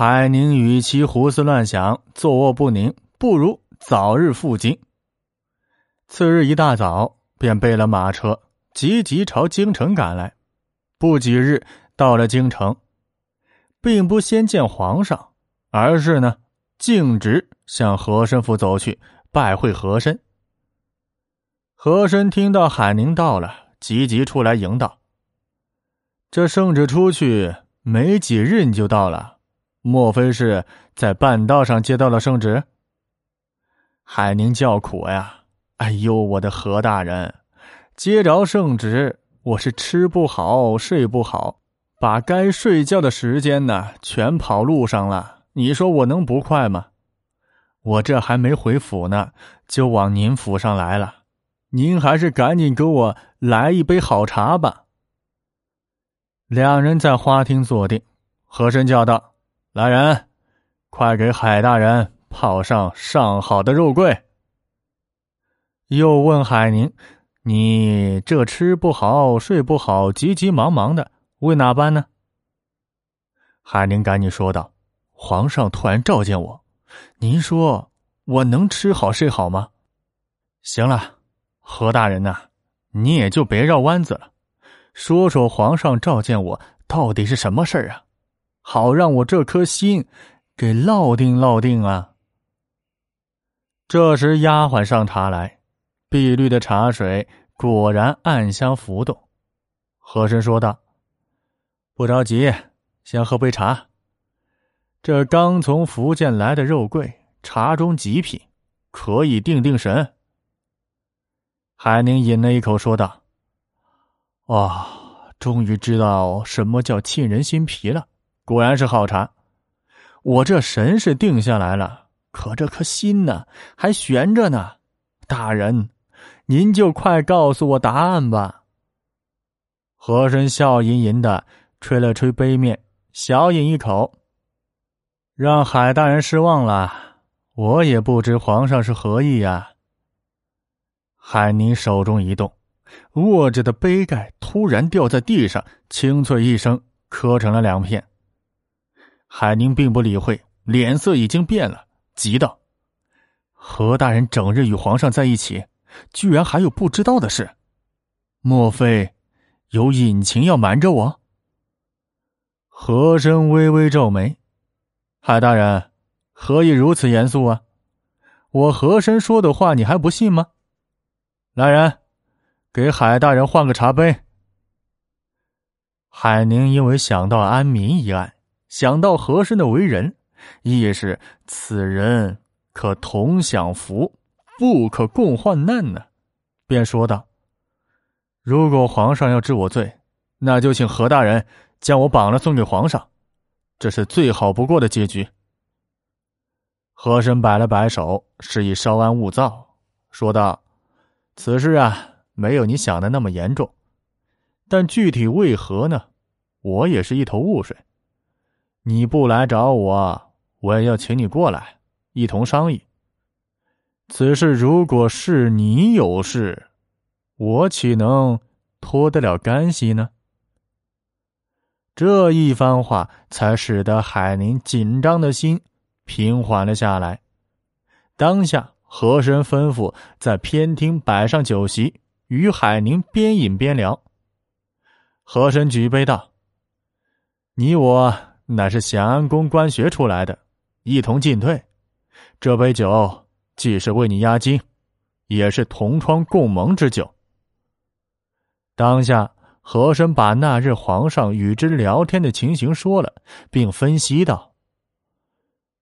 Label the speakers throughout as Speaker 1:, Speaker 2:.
Speaker 1: 海宁与其胡思乱想、坐卧不宁，不如早日赴京。次日一大早，便备了马车，急急朝京城赶来。不几日，到了京城，并不先见皇上，而是呢，径直向和珅府走去，拜会和珅。和珅听到海宁到了，急急出来迎道：“这圣旨出去没几日，你就到了。”莫非是在半道上接到了圣旨？海宁叫苦呀！哎呦，我的何大人，接着圣旨，我是吃不好睡不好，把该睡觉的时间呢全跑路上了。你说我能不快吗？我这还没回府呢，就往您府上来了。您还是赶紧给我来一杯好茶吧。两人在花厅坐定，和珅叫道。来人，快给海大人泡上上好的肉桂。又问海宁：“你这吃不好睡不好，急急忙忙的，为哪般呢？”海宁赶紧说道：“皇上突然召见我，您说我能吃好睡好吗？”行了，何大人呐，你也就别绕弯子了，说说皇上召见我到底是什么事儿啊？好让我这颗心给落定落定啊！这时丫鬟上茶来，碧绿的茶水果然暗香浮动。和珅说道：“不着急，先喝杯茶。这刚从福建来的肉桂，茶中极品，可以定定神。”海宁饮了一口，说道：“哇，终于知道什么叫沁人心脾了。”果然是好茶，我这神是定下来了，可这颗心呢还悬着呢。大人，您就快告诉我答案吧。和珅笑吟吟的吹了吹杯面，小饮一口，让海大人失望了。我也不知皇上是何意呀。海宁手中一动，握着的杯盖突然掉在地上，清脆一声，磕成了两片。海宁并不理会，脸色已经变了，急道：“何大人整日与皇上在一起，居然还有不知道的事？莫非有隐情要瞒着我？”和珅微微皱眉：“海大人，何以如此严肃啊？我和珅说的话，你还不信吗？”来人，给海大人换个茶杯。海宁因为想到安民一案。想到和珅的为人，亦是此人可同享福，不可共患难呢，便说道：“如果皇上要治我罪，那就请何大人将我绑了送给皇上，这是最好不过的结局。”和珅摆了摆手，示意稍安勿躁，说道：“此事啊，没有你想的那么严重，但具体为何呢？我也是一头雾水。”你不来找我，我也要请你过来，一同商议。此事如果是你有事，我岂能脱得了干系呢？这一番话才使得海宁紧张的心平缓了下来。当下，和珅吩咐在偏厅摆上酒席，与海宁边饮边聊。和珅举杯道：“你我。”乃是咸安宫官学出来的，一同进退。这杯酒既是为你压惊，也是同窗共盟之酒。当下，和珅把那日皇上与之聊天的情形说了，并分析道：“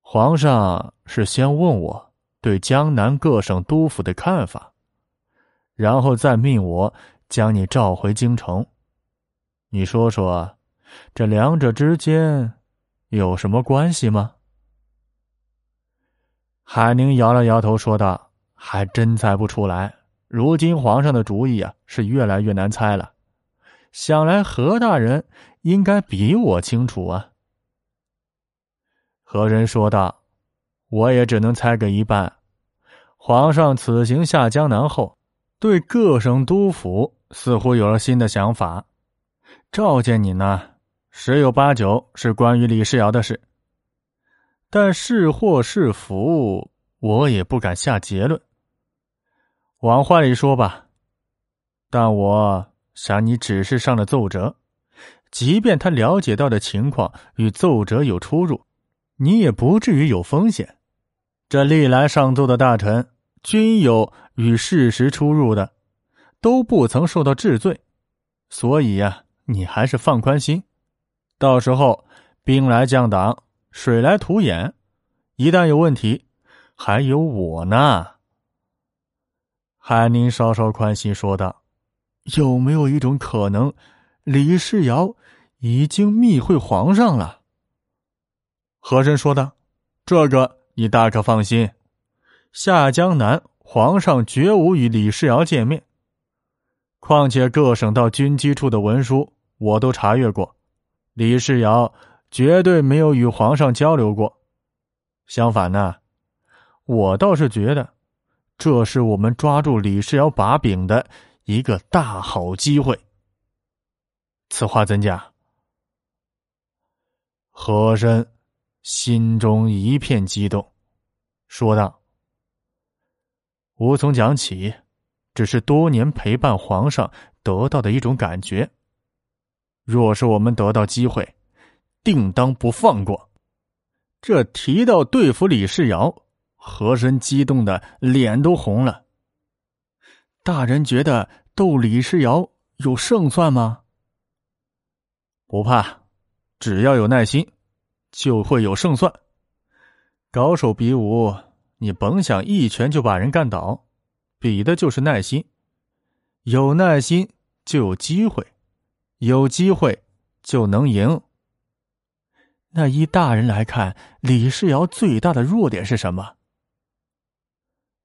Speaker 1: 皇上是先问我对江南各省督府的看法，然后再命我将你召回京城。你说说。”这两者之间有什么关系吗？海宁摇了摇头，说道：“还真猜不出来。如今皇上的主意啊，是越来越难猜了。想来何大人应该比我清楚啊。”何人说道：“我也只能猜个一半。皇上此行下江南后，对各省督府似乎有了新的想法，召见你呢。”十有八九是关于李世尧的事，但是祸是福，我也不敢下结论。往坏里说吧，但我想你只是上了奏折，即便他了解到的情况与奏折有出入，你也不至于有风险。这历来上奏的大臣，均有与事实出入的，都不曾受到治罪，所以呀，你还是放宽心。到时候兵来将挡，水来土掩，一旦有问题，还有我呢。海宁稍稍宽心说道：“有没有一种可能，李世尧已经密会皇上了？”和珅说道：“这个你大可放心，下江南皇上绝无与李世尧见面。况且各省到军机处的文书我都查阅过，李世尧绝对没有与皇上交流过。相反呢，我倒是觉得。”这是我们抓住李世尧把柄的一个大好机会。此话怎讲？和珅心中一片激动，说道：“无从讲起，只是多年陪伴皇上得到的一种感觉。若是我们得到机会，定当不放过。这提到对付李世尧。”和珅激动的脸都红了。大人觉得斗李世尧有胜算吗？不怕，只要有耐心，就会有胜算。高手比武，你甭想一拳就把人干倒，比的就是耐心。有耐心就有机会，有机会就能赢。那依大人来看，李世尧最大的弱点是什么？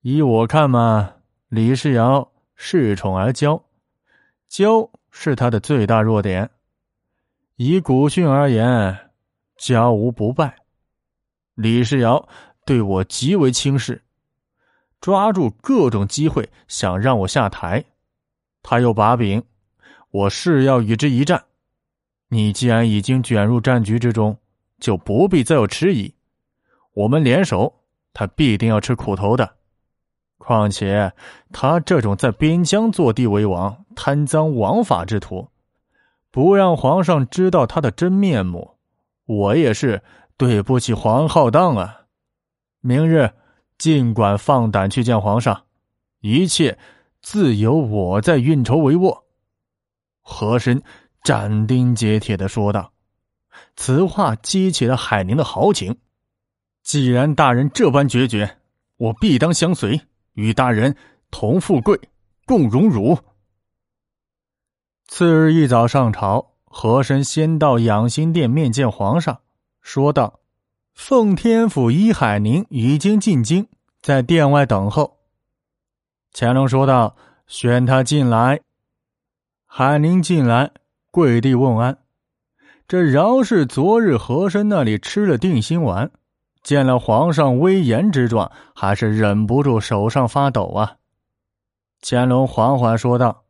Speaker 1: 依我看嘛，李世尧恃宠而骄，骄是他的最大弱点。以古训而言，骄无不败。李世尧对我极为轻视，抓住各种机会想让我下台。他有把柄，我誓要与之一战。你既然已经卷入战局之中，就不必再有迟疑。我们联手，他必定要吃苦头的。况且，他这种在边疆坐地为王、贪赃枉法之徒，不让皇上知道他的真面目，我也是对不起皇浩荡啊！明日尽管放胆去见皇上，一切自有我在运筹帷幄。”和珅斩钉截铁的说道。此话激起了海宁的豪情。既然大人这般决绝，我必当相随。与大人同富贵，共荣辱。次日一早上朝，和珅先到养心殿面见皇上，说道：“奉天府伊海宁已经进京，在殿外等候。”乾隆说道：“宣他进来。”海宁进来，跪地问安。这饶是昨日和珅那里吃了定心丸。见了皇上威严之状，还是忍不住手上发抖啊！乾隆缓缓说道：“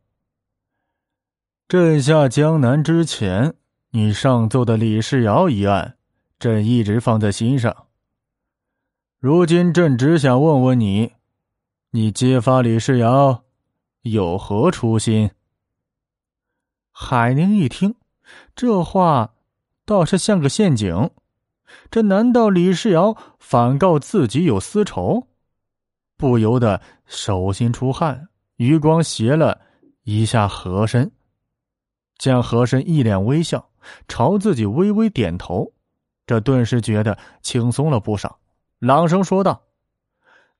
Speaker 1: 朕下江南之前，你上奏的李世尧一案，朕一直放在心上。如今朕只想问问你，你揭发李世尧有何初心？”海宁一听，这话倒是像个陷阱。这难道李世尧反告自己有私仇？不由得手心出汗，余光斜了一下和珅，见和珅一脸微笑，朝自己微微点头，这顿时觉得轻松了不少，朗声说道：“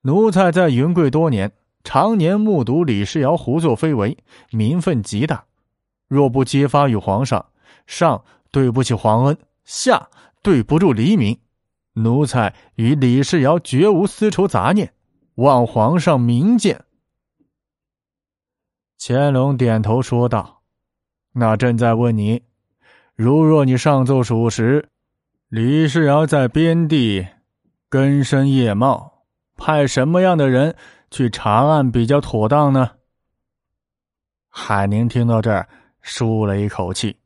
Speaker 1: 奴才在云贵多年，常年目睹李世尧胡作非为，民愤极大。若不揭发与皇上，上对不起皇恩，下。”对不住黎民，奴才与李世尧绝无私仇杂念，望皇上明鉴。乾隆点头说道：“那朕再问你，如若你上奏属实，李世尧在边地根深叶茂，派什么样的人去查案比较妥当呢？”海宁听到这儿，舒了一口气。